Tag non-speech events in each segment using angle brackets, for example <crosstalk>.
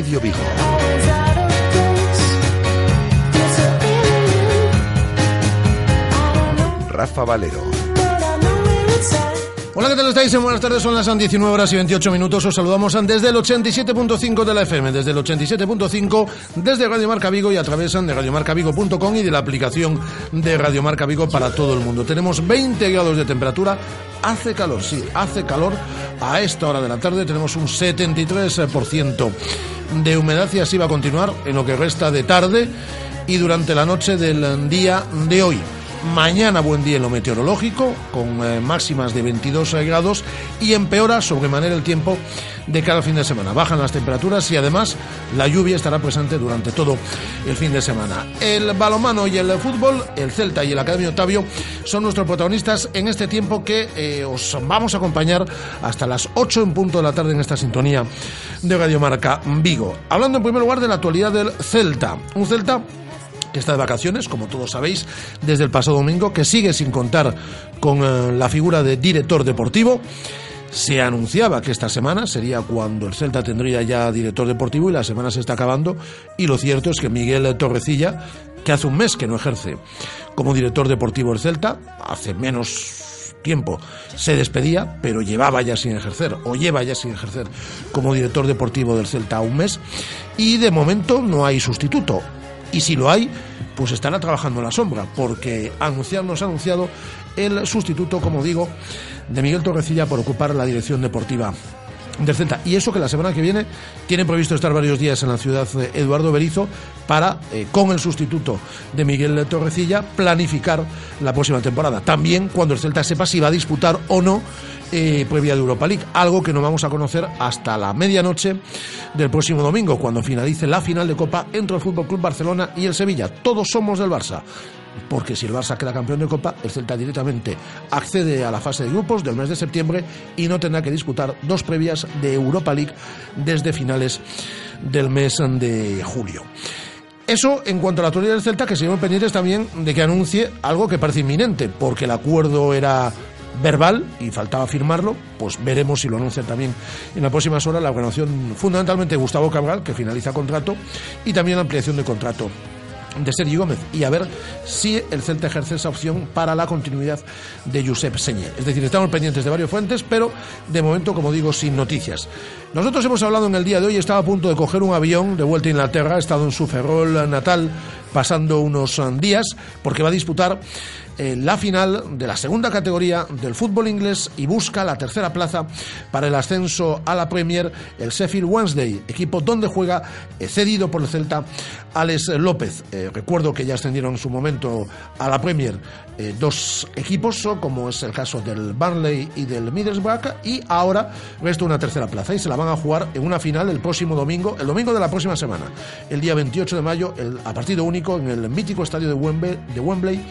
Intermedio Vigo. Rafa Valero. Hola, ¿qué tal estáis? Buenas tardes, son las 19 horas y 28 minutos. Os saludamos desde el 87.5 de la FM, desde el 87.5, desde Radio Marca Vigo y a través de radiomarcavigo.com y de la aplicación de Radio Marca Vigo para todo el mundo. Tenemos 20 grados de temperatura, hace calor, sí, hace calor. A esta hora de la tarde tenemos un 73% de humedad y así va a continuar en lo que resta de tarde y durante la noche del día de hoy. Mañana buen día en lo meteorológico, con eh, máximas de 22 grados y empeora sobremanera el tiempo de cada fin de semana. Bajan las temperaturas y además la lluvia estará presente durante todo el fin de semana. El balomano y el fútbol, el Celta y el Academia Octavio son nuestros protagonistas en este tiempo que eh, os vamos a acompañar hasta las 8 en punto de la tarde en esta sintonía de Radio Marca Vigo. Hablando en primer lugar de la actualidad del Celta. Un Celta que está de vacaciones, como todos sabéis, desde el pasado domingo, que sigue sin contar con eh, la figura de director deportivo. Se anunciaba que esta semana sería cuando el Celta tendría ya director deportivo y la semana se está acabando. Y lo cierto es que Miguel Torrecilla, que hace un mes que no ejerce como director deportivo del Celta, hace menos tiempo se despedía, pero llevaba ya sin ejercer, o lleva ya sin ejercer como director deportivo del Celta un mes, y de momento no hay sustituto. Y si lo hay, pues estará trabajando en la sombra, porque anunciar, nos ha anunciado el sustituto, como digo, de Miguel Torrecilla por ocupar la dirección deportiva del Celta. Y eso que la semana que viene tiene previsto estar varios días en la ciudad de Eduardo Berizo para, eh, con el sustituto de Miguel Torrecilla, planificar la próxima temporada. También cuando el Celta sepa si va a disputar o no eh, previa de Europa League, algo que no vamos a conocer hasta la medianoche del próximo domingo, cuando finalice la final de Copa entre el Fútbol Club Barcelona y el Sevilla. Todos somos del Barça porque si el Barça queda campeón de Copa, el Celta directamente accede a la fase de grupos del mes de septiembre y no tendrá que disputar dos previas de Europa League desde finales del mes de julio. Eso en cuanto a la actualidad del Celta, que seguimos pendientes también de que anuncie algo que parece inminente, porque el acuerdo era verbal y faltaba firmarlo, pues veremos si lo anuncian también en las próximas horas la renovación fundamentalmente Gustavo Cabral, que finaliza contrato, y también la ampliación de contrato de Sergi Gómez y a ver si el Celta ejerce esa opción para la continuidad de Josep Señé. Es decir, estamos pendientes de varios fuentes, pero de momento, como digo, sin noticias. Nosotros hemos hablado en el día de hoy, estaba a punto de coger un avión de vuelta a Inglaterra, ha estado en su Ferrol natal pasando unos días, porque va a disputar eh, la final de la segunda categoría del fútbol inglés y busca la tercera plaza para el ascenso a la Premier, el Sheffield Wednesday, equipo donde juega eh, cedido por el Celta Alex López. Eh, recuerdo que ya ascendieron en su momento a la Premier dos equipos, como es el caso del Burnley y del Middlesbrough, y ahora resta una tercera plaza y se la van a jugar en una final el próximo domingo, el domingo de la próxima semana, el día 28 de mayo, el, a partido único en el mítico estadio de Wembley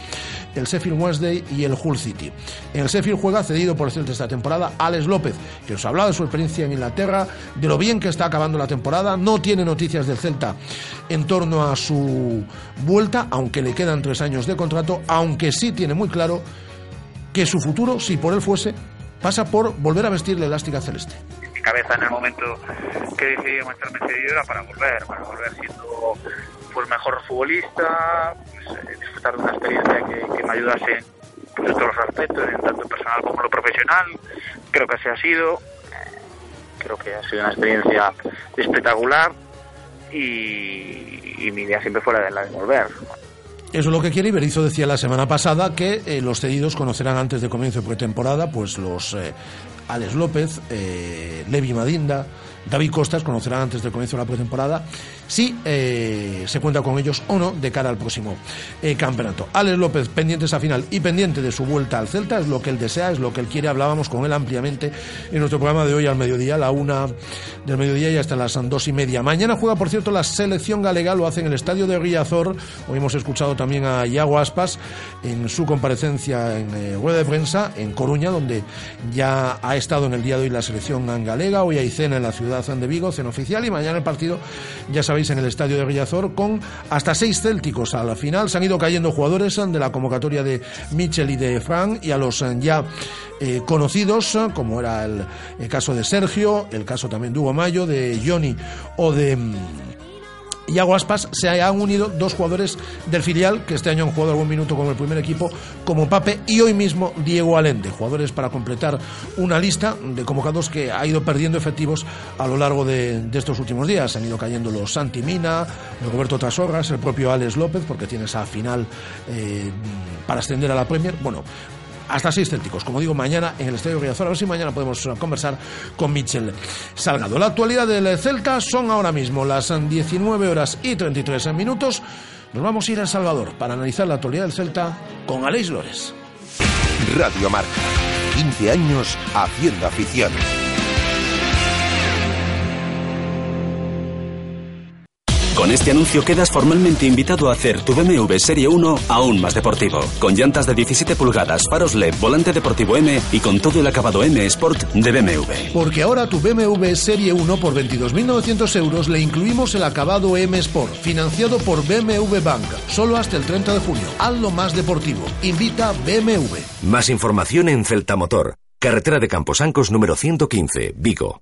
el Sheffield Wednesday y el Hull City. En el Sheffield juega cedido por el Celta esta temporada Alex López, que os ha hablado de su experiencia en Inglaterra, de lo bien que está acabando la temporada, no tiene noticias del Celta en torno a su vuelta, aunque le quedan tres años de contrato, aunque sí tiene muy claro que su futuro, si por él fuese, pasa por volver a vestir la elástica celeste. Mi cabeza en el momento que decidí marcharme cedido era para volver, para volver siendo pues mejor futbolista, pues, eh, disfrutar de una experiencia que, que me ayudase en todos los aspectos, tanto personal como lo profesional. Creo que así ha sido. Creo que ha sido una experiencia espectacular y, mi idea siempre fue la de, la de volver. Eso es lo que quiere Iberizo decía la semana pasada que eh, los cedidos conocerán antes de comienzo de pretemporada pues los eh, Alex López, eh, Levi Madinda, David Costas conocerán antes del comienzo de la pretemporada si eh, se cuenta con ellos o no de cara al próximo eh, campeonato. Alex López pendiente esa final y pendiente de su vuelta al Celta, es lo que él desea, es lo que él quiere. Hablábamos con él ampliamente en nuestro programa de hoy al mediodía, la una del mediodía y hasta las dos y media. Mañana juega, por cierto, la selección galega, lo hace en el estadio de Riazor. Hoy hemos escuchado también a Iago Aspas en su comparecencia en eh, rueda de prensa en Coruña, donde ya ha estado en el día de hoy la selección galega. Hoy hay cena en la ciudad de Vigo, cena oficial, y mañana el partido, ya sabéis, en el estadio de Villazor, con hasta seis célticos a la final. Se han ido cayendo jugadores de la convocatoria de Michel y de Frank, y a los ya conocidos, como era el, el, caso de Sergio, el caso también de Hugo Mayo, de Johnny o de y a Guaspas se han unido dos jugadores del filial que este año han jugado algún minuto con el primer equipo, como Pape y hoy mismo Diego Alende, jugadores para completar una lista de convocados que ha ido perdiendo efectivos a lo largo de, estos últimos días. Han ido cayendo los Santi Mina, Roberto Trasorras, el propio Alex López, porque tiene esa final eh, para ascender a la Premier. Bueno, hasta seis célticos. Como digo, mañana en el Estadio Riazor. A ver si mañana podemos conversar con Michel Salgado. La actualidad del Celta son ahora mismo las 19 horas y 33 minutos. Nos vamos a ir a El Salvador para analizar la actualidad del Celta con Aleix Lores. Radio Marca. 15 años haciendo afición. Con este anuncio quedas formalmente invitado a hacer tu BMW Serie 1 aún más deportivo. Con llantas de 17 pulgadas, faros LED, volante deportivo M y con todo el acabado M Sport de BMW. Porque ahora tu BMW Serie 1 por 22.900 euros le incluimos el acabado M Sport, financiado por BMW Bank, solo hasta el 30 de junio. Hazlo más deportivo. Invita BMW. Más información en Celta Motor. Carretera de Camposancos número 115, Vigo.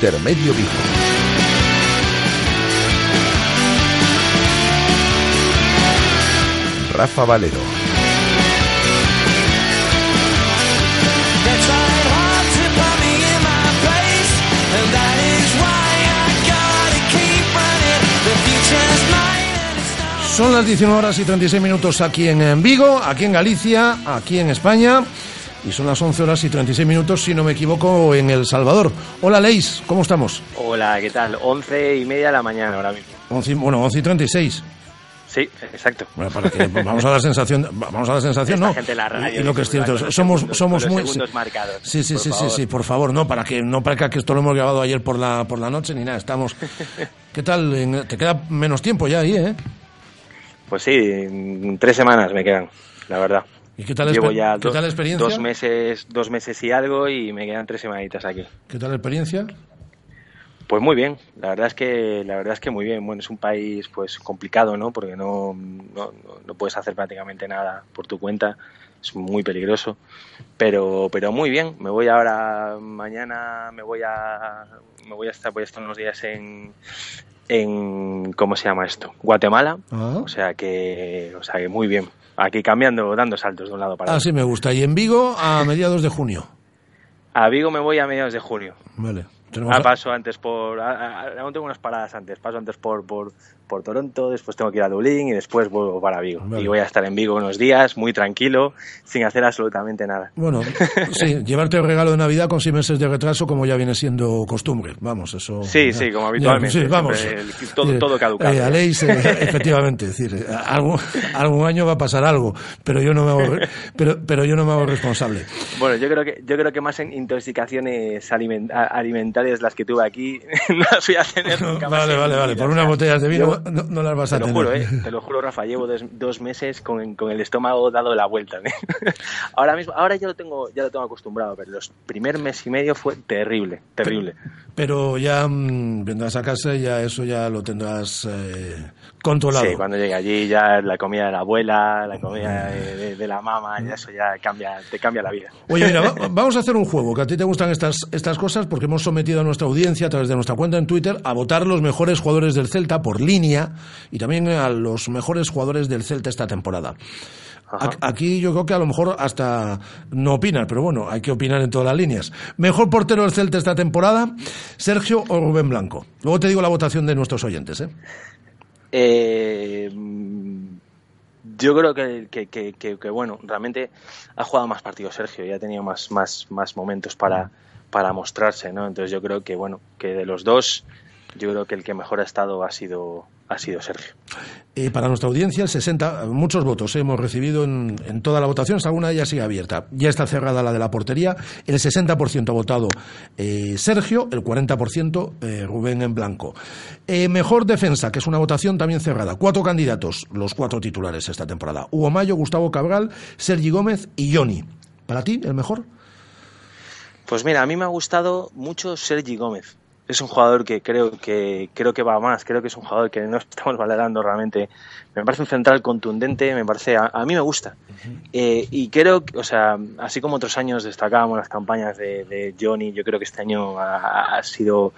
Intermedio Vigo. Rafa Valero. Son las 19 horas y 36 minutos aquí en Vigo, aquí en Galicia, aquí en España. Y son las 11 horas y 36 minutos, si no me equivoco, en El Salvador. Hola, Leis, ¿cómo estamos? Hola, ¿qué tal? 11 y media de la mañana ahora mismo. 11, bueno, 11 y 36. Sí, exacto. Bueno, para que, <laughs> vamos a dar sensación, vamos a dar sensación, Esta ¿no? gente en la radio, y lo que es cierto, somos, segundos- somos muy, segundos marcados, sí, sí, sí, sí, sí, por favor, no, para que no parezca que esto lo hemos grabado ayer por la, por la noche ni nada, estamos, <laughs> ¿Qué tal? Te queda menos tiempo ya ahí, ¿eh? Pues sí, tres semanas me quedan, la verdad. ¿Y qué tal, Llevo ya ¿qué tal la experiencia? dos meses, dos meses y algo y me quedan tres semanitas aquí. ¿Qué tal la experiencia? Pues muy bien, la verdad es que la verdad es que muy bien. Bueno, es un país pues complicado, ¿no? Porque no, no, no puedes hacer prácticamente nada por tu cuenta, es muy peligroso, pero pero muy bien. Me voy ahora mañana, me voy a me voy a estar voy a estar unos días en en ¿cómo se llama esto? Guatemala, Ah. o sea que o sea que muy bien. Aquí cambiando, dando saltos de un lado para otro. Así me gusta. Y en Vigo a mediados de junio. A Vigo me voy a mediados de junio. Vale. Ah, a- paso antes por. a- a- Aún tengo unas paradas antes. Paso antes por, por, por Toronto, después tengo que ir a Dublín y después vuelvo para Vigo. Vale. Y voy a estar en Vigo unos días, muy tranquilo, sin hacer absolutamente nada. Bueno, <laughs> sí, llevarte el regalo de Navidad con seis meses de retraso como ya viene siendo costumbre. Vamos, eso... Sí, ya- sí, como ya, habitualmente, sí, vamos. el- todo- Eh, todo caducado. eh, Aleix, eh, <laughs> efectivamente, es decir, eh, algún, algún año va a pasar algo, pero yo no me hago, pero, pero yo no me hago responsable. Bueno, yo creo que yo creo que más en intoxicaciones aliment- alimentarias las que tuve aquí <laughs> no las voy a tener nunca más Vale, vale, vale, por unas botellas de vino no, no las vas a Te lo tener. juro, ¿eh? Te lo juro, Rafa, llevo dos, dos meses con, con el estómago dado la vuelta. ¿eh? <laughs> ahora mismo, ahora ya lo tengo, ya lo tengo acostumbrado, pero los primer mes y medio fue terrible, terrible. Pero ya mm, vendrás a casa y ya eso ya lo tendrás eh, controlado. Sí, cuando llegue allí ya la comida de la abuela, la comida de, de- de la mamá, ya eso ya cambia, te cambia la vida. Oye, mira, va- <laughs> vamos a hacer un juego, que a ti te gustan estas, estas cosas, porque hemos sometido a nuestra audiencia a través de nuestra cuenta en Twitter a votar los mejores jugadores del Celta por línea y también a los mejores jugadores del Celta esta temporada. A- Aquí yo creo que a lo mejor hasta no opinas, pero bueno, hay que opinar en todas las líneas. Mejor portero del Celta esta temporada, Sergio o Rubén Blanco. Luego te digo la votación de nuestros oyentes, ¿eh? Eh, yo creo que, que, que- que- que, bueno, realmente ha jugado más partidos Sergio y ha tenido más, más, más momentos para, para mostrarse, ¿no? Entonces yo creo que, bueno, que de los dos, yo creo que el que mejor ha estado ha sido, ha sido Sergio. Eh, para nuestra audiencia, el 60, muchos votos hemos recibido en, en toda la votación, alguna de ellas sigue abierta. Ya está cerrada la de la portería. El 60% ha votado eh, Sergio, el 40% eh, Rubén en blanco. Eh, mejor defensa, que es una votación también cerrada. Cuatro candidatos, los cuatro titulares esta temporada. Hugo Mayo, Gustavo Cabral, Sergi Gómez y Johnny. ¿Para ti, el mejor? Pues mira, a mí me ha gustado mucho Sergi Gómez. Es un jugador que creo que creo que va más, creo que es un jugador que no <laughs> estamos valorando realmente. Me parece un central contundente, me parece a, a mí me gusta. Eh, y creo, que, o sea, así como otros años destacábamos las campañas de, de Johnny, yo creo que este año ha, ha sido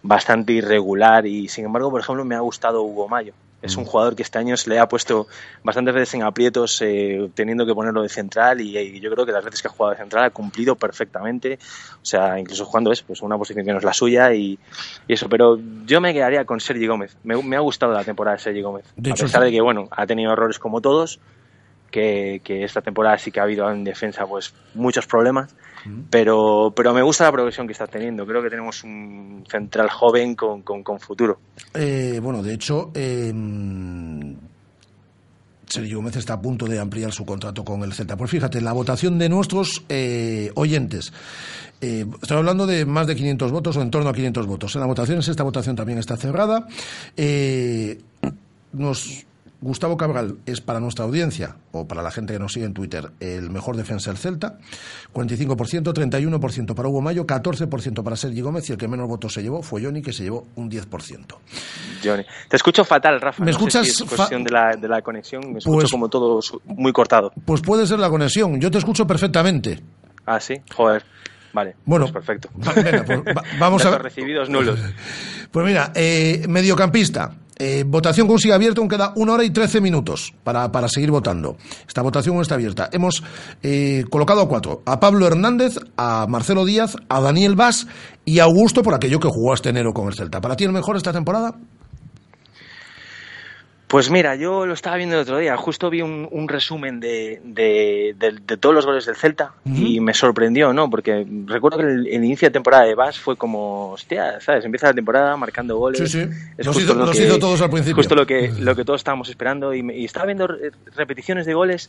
bastante irregular y sin embargo, por ejemplo, me ha gustado Hugo Mayo. Es un jugador que este año se le ha puesto bastantes veces en aprietos eh, teniendo que ponerlo de central y, y yo creo que las veces que ha jugado de central ha cumplido perfectamente. O sea, incluso jugando es pues una posición que no es la suya y, y eso. Pero yo me quedaría con Sergi Gómez. Me, me ha gustado la temporada de Sergi Gómez. De a hecho, pesar sí. de que, bueno, ha tenido errores como todos, que, que esta temporada sí que ha habido en defensa pues muchos problemas. Pero, pero me gusta la progresión que está teniendo. Creo que tenemos un central joven con, con, con futuro. Eh, bueno, de hecho, eh, Sergio Gómez está a punto de ampliar su contrato con el Celta. Pues fíjate, la votación de nuestros eh, oyentes. Eh, estoy hablando de más de 500 votos o en torno a 500 votos. En la votación, esta votación también está cerrada. Eh, nos, Gustavo Cabral es para nuestra audiencia, o para la gente que nos sigue en Twitter, el mejor defensa del Celta. 45%, 31% para Hugo Mayo, 14% para Sergi Gómez y el que menos votos se llevó fue Johnny, que se llevó un 10%. Johnny. Te escucho fatal, Rafa. ¿Me No sé escuchas si es cuestión de la, de la conexión. Me escucho Pues- como todo muy cortado. Pues puede ser la conexión. Yo te escucho perfectamente. Ah, sí. Joder. Vale. Bueno, pues perfecto. va- venga, pues va- vamos a ver. recibidos nulos. Pues mira, eh, mediocampista. Eh, votación con sigue abierta, aún queda una hora y trece minutos para, para seguir votando. Esta votación está abierta. Hemos eh, colocado a cuatro: a Pablo Hernández, a Marcelo Díaz, a Daniel Vaz y a Augusto por aquello que jugó este enero con el Celta. ¿Para ti el mejor esta temporada? Pues mira, yo lo estaba viendo el otro día. Justo vi un, un resumen de, de, de- de todos los goles del Celta y me sorprendió, ¿no? Porque recuerdo que el, el inicio de temporada de Vaz fue como, hostia, ¿sabes? Empieza la temporada marcando goles. Sí, sí. Es Los justo hizo- lo los que- hizo todos al principio. Justo lo que, lo que todos estábamos esperando. Y, me- y estaba viendo re- repeticiones de goles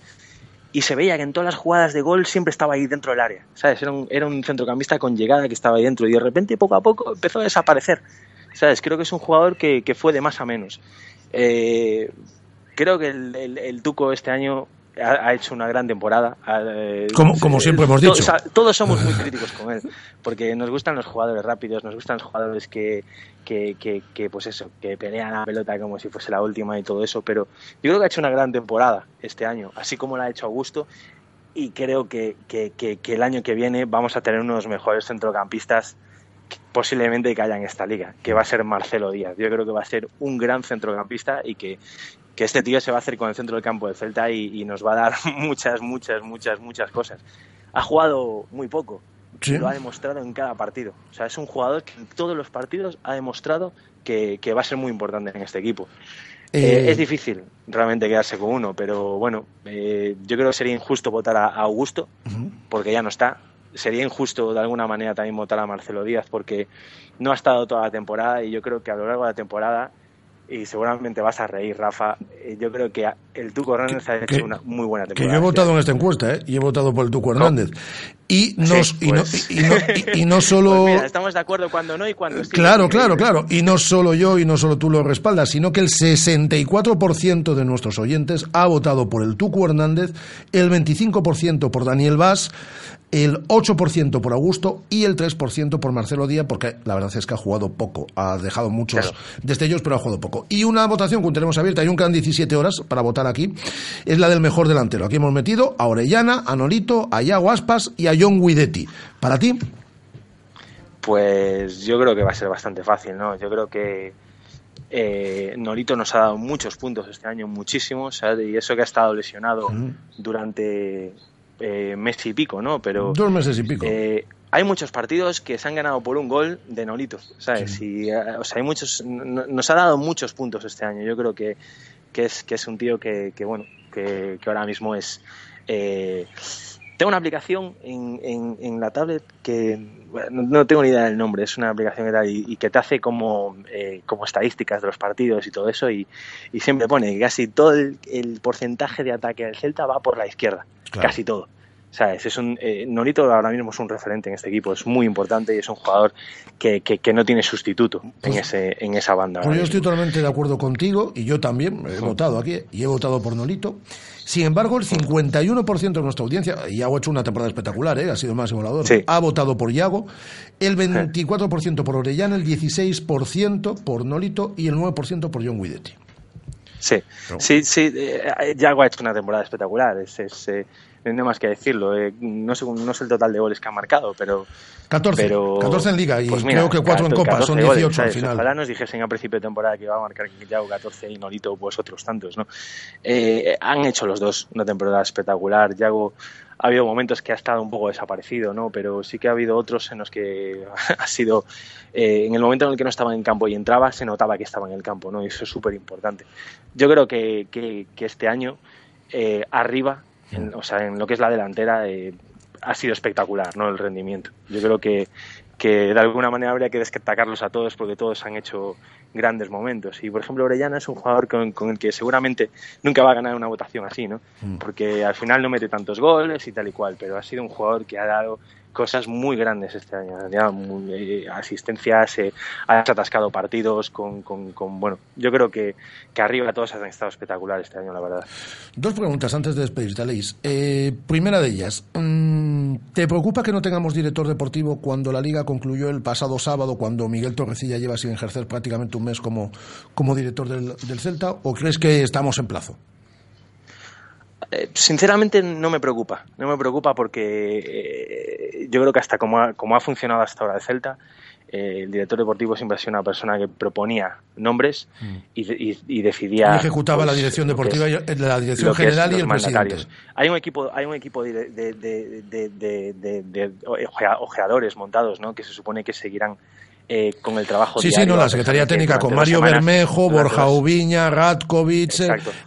y se veía que en todas las jugadas de gol siempre estaba ahí dentro del área, ¿sabes? Era un, era un centrocampista con llegada que estaba ahí dentro y de repente poco a poco empezó a desaparecer. ¿sabes? Creo que es un jugador que, que fue de más a menos. Eh, creo que el, el, el Tuco este año ha, ha, hecho una gran temporada. Eh, como, como siempre hemos dicho. Todos, o sea, todos, somos muy <laughs> críticos con él, porque nos gustan los jugadores rápidos, nos gustan los jugadores que, que, que, que, pues eso, que pelean la pelota como si fuese la última y todo eso, pero yo creo que ha hecho una gran temporada este año, así como la ha hecho Augusto, y creo que, que, que, que el año que viene vamos a tener unos mejores centrocampistas posiblemente que haya en esta liga, que va a ser Marcelo Díaz. Yo creo que va a ser un gran centrocampista y que, que este tío se va a hacer con el centro del campo de Celta y, y, nos va a dar <laughs> muchas, muchas, muchas, muchas cosas. Ha jugado muy poco, sí. lo ha demostrado en cada partido. O sea, es un jugador que en todos los partidos ha demostrado que, que va a ser muy importante en este equipo. Eh... Eh, es difícil realmente quedarse con uno, pero bueno, eh, yo creo que sería injusto votar a, Augusto, porque ya no está. Sería injusto de alguna manera también votar a Marcelo Díaz, porque no ha estado toda la temporada y yo creo que a lo largo de la temporada y seguramente vas a reír, Rafa. Eh, Yo creo que el Tuco Hernández ha hecho que, una muy buena temporada. Que yo he votado en esta encuesta, ¿eh? Y he votado por el Tuco Hernández. Y no, sí, y, pues... no, y, no, y, y no <laughs> solo... Pues mira, estamos de acuerdo cuando no y cuando sí. Claro, claro, claro. Y no solo yo y no solo tú lo respaldas, sino que el 64% de nuestros oyentes ha votado por el Tuco Hernández, el 25% por Daniel Vaz, el 8% por Augusto y el 3% por Marcelo Díaz, porque la verdad es que ha jugado poco, ha dejado muchos claro. destellos, pero ha jugado poco. Y una votación que tenemos abierta, hay un quedan 17 horas para votar aquí, es la del mejor delantero. Aquí hemos metido a Orellana, a Nolito, a Iago Aspas y a John Guidetti. ¿Para ti? Pues yo creo que va a ser bastante fácil, ¿no? Yo creo que eh, Nolito nos ha dado muchos puntos este año, muchísimos, ¿sabes? y eso que ha estado lesionado durante eh, mes y pico, ¿no? Pero dos meses y pico. Eh, hay muchos partidos que se han ganado por un gol de Nolito, ¿sabes? Sí. Y, eh, o sea, hay muchos, nos ha dado muchos puntos este año. Yo creo que, que es que es un tío que, que bueno, que, que, ahora mismo es eh, tengo una aplicación en, en, en la tablet que bueno, no tengo ni idea del nombre, es una aplicación que tal, y, y, que te hace como, eh, como estadísticas de los partidos y todo eso, y, y siempre pone que casi todo el, el, porcentaje de ataque del Celta va por la izquierda, claro. casi todo. ¿sabes? Es un, eh, Nolito ahora mismo es un referente en este equipo, es muy importante y es un jugador que, que, que no tiene sustituto pues, en, ese, en esa banda. Pues yo estoy totalmente de acuerdo contigo y yo también he votado aquí y he votado por Nolito. Sin embargo, el 51% de nuestra audiencia, Iago ha hecho una temporada espectacular, ¿eh? ha sido el máximo volador, sí. ha votado por Iago, el 24% por Orellana, el 16% por Nolito y el 9% por John Guidetti. Sí, no. sí, sí, eh, Iago ha hecho una temporada espectacular, es, es eh, no más que decirlo. Eh, no, sé, no sé el total de goles que ha marcado, pero. 14, pero, 14 en Liga y pues mira, creo que 4 en Copa, son 18 goles, al final. Ojalá nos dijesen a principio de temporada que iba a marcar Yago 14 y Nolito, pues otros tantos, ¿no? Eh, han hecho los dos una temporada espectacular. Yago ha habido momentos que ha estado un poco desaparecido, ¿no? Pero sí que ha habido otros en los que <laughs> ha sido. Eh, en el momento en el que no estaba en campo y entraba, se notaba que estaba en el campo, ¿no? Y eso es súper importante. Yo creo que, que, que este año, eh, arriba, en, o sea, en lo que es la delantera eh, ha sido espectacular, ¿no? El rendimiento. Yo creo que, que de alguna manera habría que destacarlos a todos porque todos han hecho grandes momentos. Y por ejemplo, Orellana es un jugador con, con, el que seguramente nunca va a ganar una votación así, ¿no? Porque al final no mete tantos goles y tal y cual, pero ha sido un jugador que ha dado cosas muy grandes este año. Ya, eh, asistencias, eh, has atascado partidos con, con, con, bueno, yo creo que, que arriba todos han estado espectaculares este año, la verdad. Dos preguntas antes de despedirte, Aleix. Eh, primera de ellas, mmm, ¿te preocupa que no tengamos director deportivo cuando la liga concluyó el pasado sábado, cuando Miguel Torrecilla lleva sin ejercer prácticamente un mes como, como director del Celta, o crees que estamos en plazo? Eh, sinceramente no me preocupa, no me preocupa porque eh, yo creo que hasta como ha, como ha funcionado hasta ahora el Celta, eh, el director deportivo siempre ha sido una persona que proponía nombres mm. y, y, y, decidía y pues, la dirección deportiva es, la dirección general y el presidente hay un equipo hay un equipo de, de, de, de ojeadores montados ¿no? que se supone que seguirán eh, con el trabajo sí, diario. Sí, no, la Secretaría Técnica con Mario Bermejo, Borja Ubiña, Ratkovic,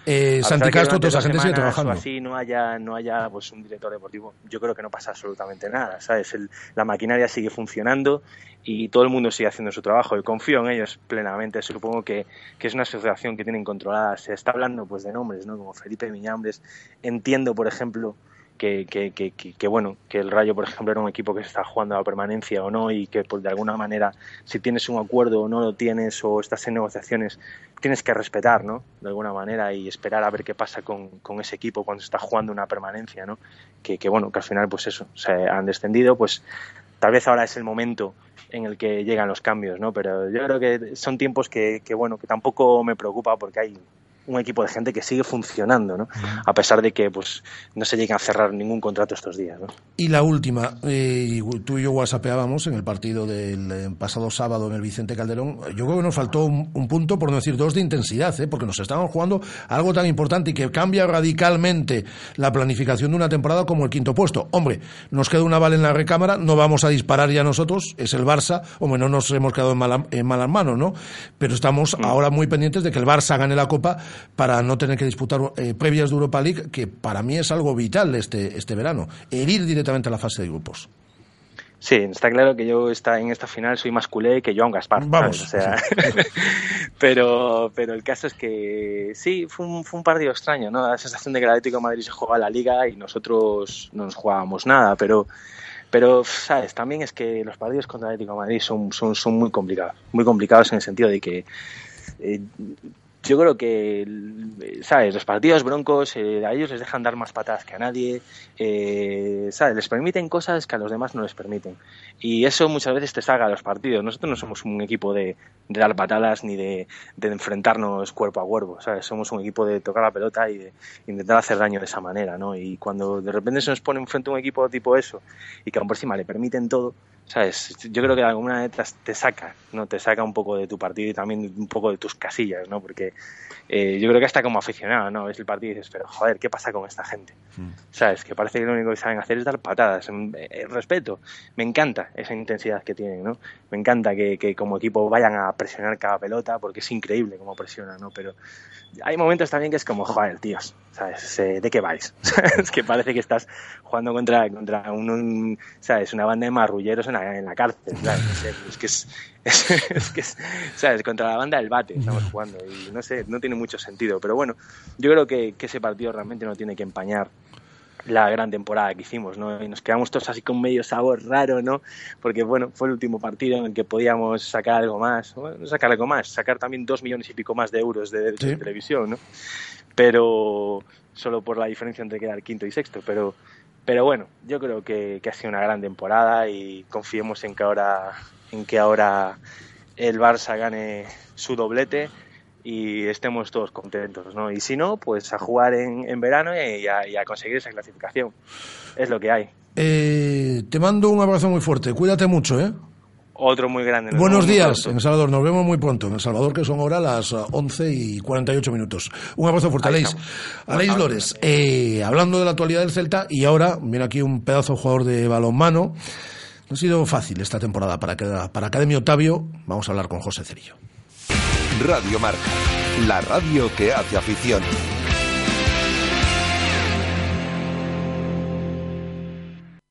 eh, Santi Castro, toda esa gente sigue trabajando. así no haya, no haya pues, un director deportivo, yo creo que no pasa absolutamente nada, ¿sabes? El, la maquinaria sigue funcionando y todo el mundo sigue haciendo su trabajo y confío en ellos plenamente. Supongo que, que es una asociación que tienen controlada. Se está hablando pues de nombres, ¿no? Como Felipe Miñambres. Entiendo, por ejemplo, que, que, que, que, bueno, que el Rayo, por ejemplo, era un equipo que está jugando a la permanencia o no y que pues, de alguna manera si tienes un acuerdo o no lo tienes o estás en negociaciones, tienes que respetar, ¿no? De alguna manera y esperar a ver qué pasa con, con ese equipo cuando está jugando una permanencia, ¿no? Que, que bueno, que al final pues eso, se han descendido, pues tal vez ahora es el momento en el que llegan los cambios, ¿no? Pero yo creo que son tiempos que, que bueno, que tampoco me preocupa porque hay un equipo de gente que sigue funcionando, ¿no? A pesar de que pues no se llega a cerrar ningún contrato estos días, ¿no? Y la última, eh, tú y yo whatsappeábamos en el partido del eh, pasado sábado en el Vicente Calderón. Yo creo que nos faltó un, un punto, por no decir dos, de intensidad, ¿eh? porque nos estaban jugando algo tan importante y que cambia radicalmente la planificación de una temporada como el quinto puesto. Hombre, nos queda una bala en la recámara, no vamos a disparar ya nosotros, es el Barça, hombre, no nos hemos quedado en, mala, en malas manos, ¿no? Pero estamos ahora muy pendientes de que el Barça gane la Copa para no tener que disputar eh, previas de Europa League, que para mí es algo vital este, este verano, el ir directamente a la fase de grupos. Sí, está claro que yo está, en esta final soy más culé que Joan Gaspar. Vamos. O sea, <laughs> pero, pero el caso es que sí, fue un, fue un partido extraño, ¿no? La sensación de que el Atlético de Madrid se jugaba la liga y nosotros no nos jugábamos nada, pero pero, ¿sabes? También es que los partidos contra el Atlético de Madrid son, son, son muy complicados. Muy complicados en el sentido de que eh, yo creo que, ¿sabes? Los partidos broncos eh, a ellos les dejan dar más patadas que a nadie, eh, ¿sabes? Les permiten cosas que a los demás no les permiten. Y eso muchas veces te salga a los partidos. Nosotros no somos un equipo de, dar patadas ni de, de, enfrentarnos cuerpo a cuerpo, ¿sabes? Somos un equipo de tocar la pelota y de intentar hacer daño de esa manera, ¿no? Y cuando de repente se nos pone enfrente un equipo tipo eso y que aún por encima le permiten todo, ¿sabes? Yo creo que de alguna manera te saca, ¿no? Te saca un poco de tu partido y también un poco de tus casillas, ¿no? Porque eh, yo creo que hasta como aficionado, ¿no? Ves el partido y dices, pero joder, ¿qué pasa con esta gente? Mm. ¿Sabes? Que parece que lo único que saben hacer es dar patadas. Eh, respeto, me encanta esa intensidad que tienen, ¿no? Me encanta que, que, como equipo vayan a presionar cada pelota porque es increíble cómo presionan, ¿no? Pero hay momentos también que es como, joder, tíos, ¿sabes? ¿De qué vais? <laughs> es que parece que estás jugando contra, contra un, un ¿sabes? Una banda de marrulleros en la, en la cárcel, ¿sabes? Es que es, <laughs> es, es que es, ¿sabes? Contra la banda del bate estamos jugando y no sé, no tiene mucho sentido. Pero bueno, yo creo que, que ese partido realmente no tiene que empañar la gran temporada que hicimos, ¿no? Y nos quedamos todos así con medio sabor raro, ¿no? Porque, bueno, fue el último partido en el que podíamos sacar algo más, bueno, sacar algo más, sacar también dos millones y pico más de euros de derechos sí. de televisión, ¿no? Pero solo por la diferencia entre quedar quinto y sexto, pero pero bueno, yo creo que, que ha sido una gran temporada y confiemos en que ahora en que ahora el Barça gane su doblete y estemos todos contentos, ¿no? Y si no, pues a jugar en, en verano y a, conseguir esa clasificación. Es lo que hay. Eh, te mando un abrazo muy fuerte. Cuídate mucho, ¿eh? Otro muy grande. Nos Buenos días, en El Salvador. Nos vemos muy pronto. En El Salvador, que son ahora las 11 y 48 minutos. Un abrazo fuerte, Aleix. Aleix Lores, eh, hablando de la actualidad del Celta, y ahora, mira aquí un pedazo de jugador de balonmano. No ha sido fácil esta temporada para, para Academia Octavio. Vamos a hablar con José Cerillo. Radio Marca, la radio que hace afición.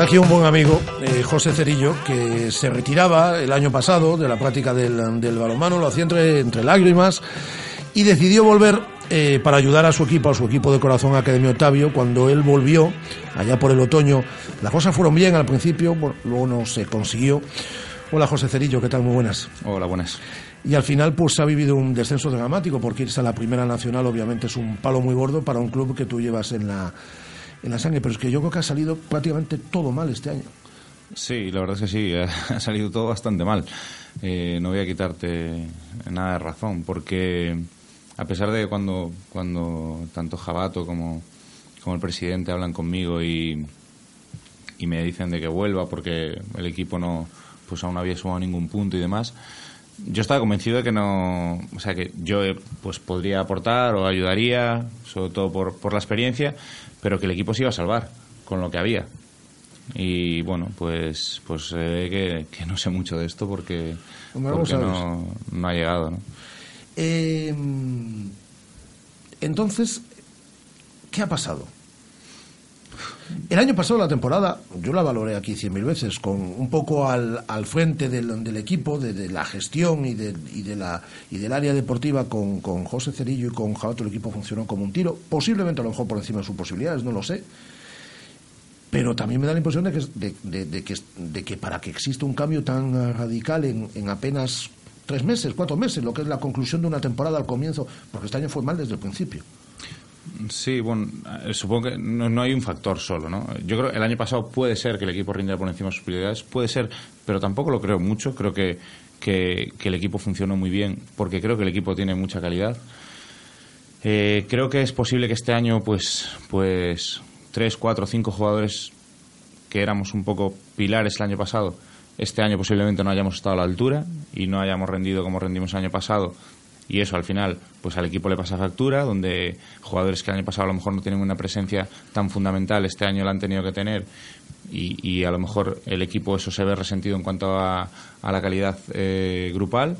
Está aquí un buen amigo, eh, José Cerillo, que se retiraba el año pasado de la práctica del, del balonmano, lo hacía entre, entre lágrimas y decidió volver eh, para ayudar a su equipo, a su equipo de corazón Academia Octavio. Cuando él volvió, allá por el otoño, las cosas fueron bien al principio, bueno, luego no se consiguió. Hola José Cerillo, ¿qué tal? Muy buenas. Hola, buenas. Y al final pues ha vivido un descenso dramático porque irse a la primera nacional obviamente es un palo muy gordo para un club que tú llevas en la, en la sangre, pero es que yo creo que ha salido prácticamente todo mal este año. Sí, la verdad es que sí, <laughs> ha salido todo bastante mal. Eh, no voy a quitarte nada de razón, porque a pesar de cuando, cuando tanto Jabato como, como el presidente hablan conmigo y, y me dicen de que vuelva porque el equipo no pues aún no había sumado ningún punto y demás, yo estaba convencido de que no, o sea, que yo pues podría aportar o ayudaría, sobre todo por, por la experiencia, pero que el equipo se iba a salvar con lo que había. Y bueno, pues pues eh, que, que, no sé mucho de esto porque, porque no, no, ha llegado, ¿no? Eh, entonces, ¿qué ha pasado? El año pasado la temporada, yo la valoré aquí cien mil veces, con un poco al, al frente del, del equipo, de, la gestión y, de, y, de la, y del área deportiva con, con José Cerillo y con Jabato, el equipo funcionó como un tiro, posiblemente a lo mejor por encima de sus posibilidades, no lo sé. Pero también me da la impresión de que, de, que, de que para que exista un cambio tan radical en apenas tres meses, cuatro meses, lo que es la conclusión de una temporada al comienzo, porque este año fue mal desde el principio. Sí, bueno, supongo que no, no, hay un factor solo, ¿no? Yo creo que el año pasado puede ser que el equipo rindiera por encima de sus prioridades, puede ser, pero tampoco lo creo mucho. Creo que, que, que el equipo funcionó muy bien porque creo que el equipo tiene mucha calidad. Eh, creo que es posible que este año, pues, pues, tres, cuatro, cinco jugadores que éramos un poco pilares el año pasado, este año posiblemente no hayamos estado a la altura y no hayamos rendido como rendimos el año pasado y eso al final pues al equipo le pasa factura, donde jugadores que el año pasado a lo mejor no tienen una presencia tan fundamental, este año la han tenido que tener y, a lo mejor el equipo eso se ve resentido en cuanto a, a la calidad eh, grupal.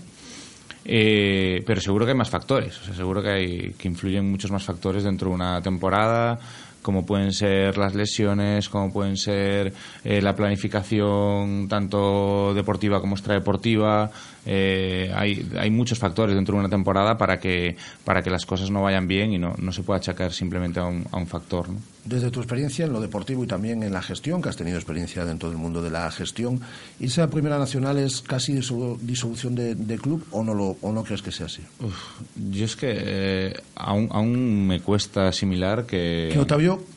Eh, pero seguro que hay más factores, o sea, seguro que, hay, que influyen muchos más factores dentro de una temporada, como pueden ser las lesiones, como pueden ser eh, la planificación tanto deportiva como extradeportiva. Eh, hay, hay muchos factores dentro de una temporada para que, para que las cosas no vayan bien y no, no se pueda achacar simplemente a un, a un factor. ¿no? Desde tu experiencia en lo deportivo y también en la gestión, que has tenido experiencia dentro del mundo de la gestión, ¿irse a Primera Nacional es casi disolución de, de club o no, lo, o no crees que sea así? Uf, yo es que eh, aún, aún me cuesta asimilar que, que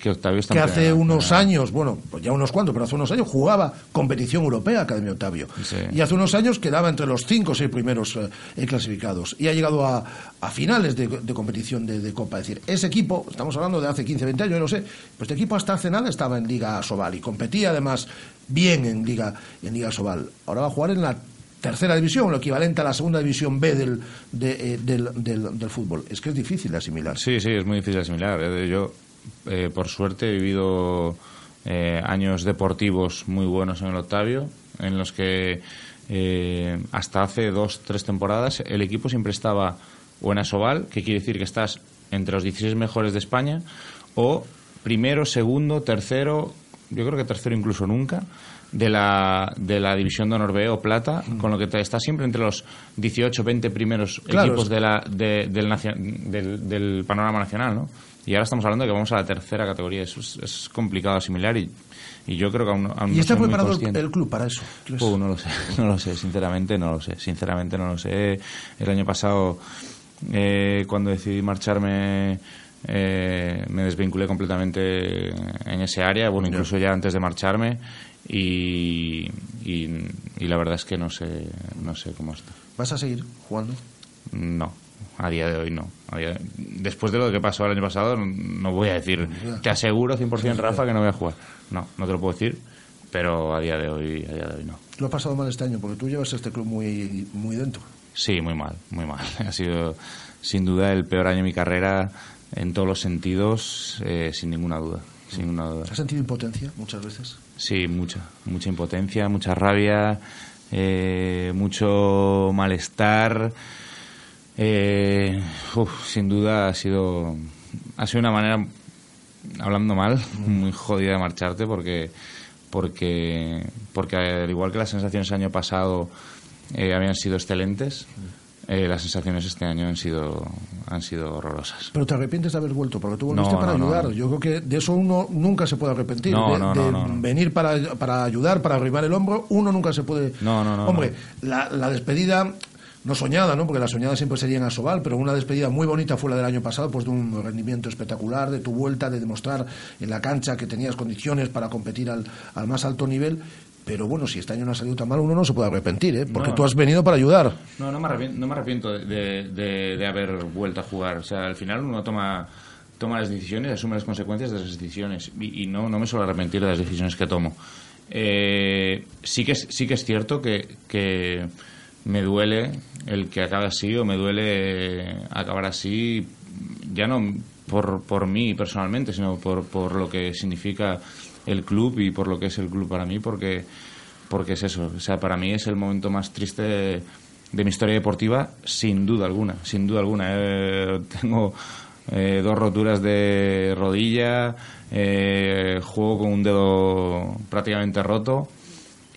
que, Octavio que hace unos años, bueno, pues ya unos cuantos, pero hace unos años jugaba competición europea Academia Octavio. Sí. Y hace unos años quedaba entre los cinco o seis primeros eh, clasificados. Y ha llegado a, a finales de, de competición de, de, Copa. Es decir, ese equipo, estamos hablando de hace 15, 20 años, yo no sé, pues este equipo hasta hace nada estaba en Liga Sobal y competía además bien en Liga, en Liga Sobal. Ahora va a jugar en la tercera división, lo equivalente a la segunda división B del, de, eh, del, del, del, fútbol. Es que es difícil de asimilar. Sí, sí, es muy difícil de asimilar. Yo, eh, por suerte, he vivido eh, años deportivos muy buenos en el Octavio, en los que eh, hasta hace dos, tres temporadas el equipo siempre estaba o en Asobal, que quiere decir que estás entre los 16 mejores de España, o primero, segundo, tercero, yo creo que tercero incluso nunca, de la, de la división de honor B o plata, mm. con lo que te, está siempre entre los 18, 20 primeros claro, equipos de la, de, del, del, del, panorama nacional, ¿no? Y ahora estamos hablando de que vamos a la tercera categoría. Eso es, es complicado asimilar y, y yo creo que aún, aún ¿Y está no preparado el club para eso? Uh, no lo sé, <laughs> no lo sé, sinceramente no lo sé. Sinceramente no lo sé. El año pasado, eh, cuando decidí marcharme, eh, me desvinculé completamente en ese área, bueno, incluso ya antes de marcharme. Y, y, y, la verdad es que no sé, no sé cómo está. ¿Vas a seguir jugando? No. A día de hoy no. Después de lo que pasó el año pasado, no voy a decir, te aseguro 100% Rafa que no voy a jugar. No, no te lo puedo decir, pero a día de hoy, a día de hoy no. Lo ha pasado mal este año porque tú llevas este club muy, muy dentro. Sí, muy mal, muy mal. <laughs> Ha sido sin duda el peor año de mi carrera en todos los sentidos, eh, sin ninguna duda. Sin ninguna duda. ¿Has sentido impotencia muchas veces? Sí, mucha, mucha impotencia, mucha rabia, eh, mucho malestar. Eh, sin duda ha sido, ha sido una manera, hablando mal, muy jodida de marcharte porque, porque, porque al igual que las sensaciones el año pasado eh, habían sido excelentes, eh, las sensaciones este año han sido han sido horrorosas. Pero te arrepientes de haber vuelto, porque tú volviste para ayudar. Yo creo que de eso uno nunca se puede arrepentir. de, venir para, para, ayudar, para arrimar el hombro, uno nunca se puede. No, no, no. Hombre, la, la, despedida. No soñada, ¿no? Porque la soñada siempre sería en Asobal, pero una despedida muy bonita fue la del año pasado, pues de un rendimiento espectacular, de tu vuelta, de demostrar en la cancha que tenías condiciones para competir al, al más alto nivel pero bueno, si este año no ha salido tan mal, uno no se puede arrepentir, ¿eh? porque tú has venido para ayudar. No, no me arrepiento, no me arrepiento de, de, haber vuelto a jugar. O sea, al final uno toma, toma las decisiones, asume las consecuencias de esas decisiones. Y, no, no me suelo arrepentir de las decisiones que tomo. Eh, sí, que, sí que es cierto que, que me duele el que acabe así, o me duele acabar así, ya no por, por mí personalmente, sino por, por lo que significa el club y por lo que es el club para mí, porque, porque es eso. O sea, para mí es el momento más triste de, mi historia deportiva, sin duda alguna, sin duda alguna. Eh, tengo eh, dos roturas de rodilla, eh, juego con un dedo prácticamente roto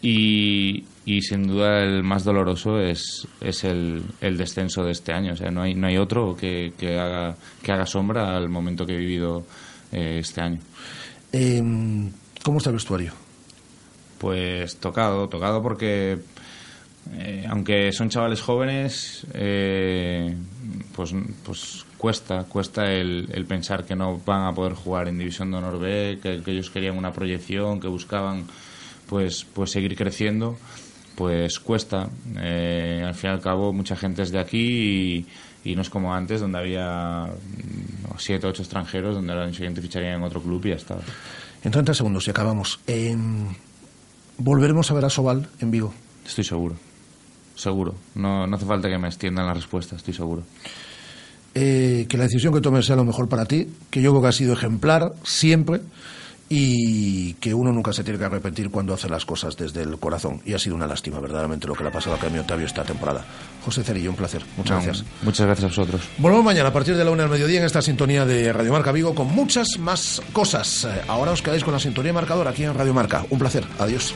y, y sin duda el más doloroso es, es el, el, descenso de este año. O sea, no hay, no hay otro que, que, haga, que haga sombra al momento que he vivido este año. Em, ¿Cómo está el vestuario? Pues tocado, tocado porque eh, aunque son chavales jóvenes, eh, pues, pues cuesta, cuesta el, pensar que no van a poder jugar en División de Honor B, que, ellos querían una proyección, que buscaban pues, pues seguir creciendo, pues cuesta. Eh, al fin y al cabo, mucha gente es de aquí y, y no es como antes, donde había siete o ocho extranjeros, donde el año siguiente ficharían en otro club y ya está. En 30 segundos y acabamos. ¿Volveremos a ver a Sobal en Vigo? Estoy seguro. Seguro. No, no hace falta que me extiendan la respuesta, estoy seguro. Eh, que la decisión que tomes sea lo mejor para ti, que yo creo que ha sido ejemplar siempre y que uno nunca se tiene que arrepentir cuando hace las cosas desde el corazón. Y ha sido una lástima, verdaderamente, lo que le ha pasado a Camilo Octavio esta temporada. José Cerillo, un placer. Muchas gracias. Muchas gracias a vosotros. Volvemos mañana a partir de la una del mediodía en esta sintonía de Radio Marca Vigo con muchas más cosas. Eh, ahora os quedáis con la sintonía marcadora aquí en Radio Marca. Un placer. Adiós.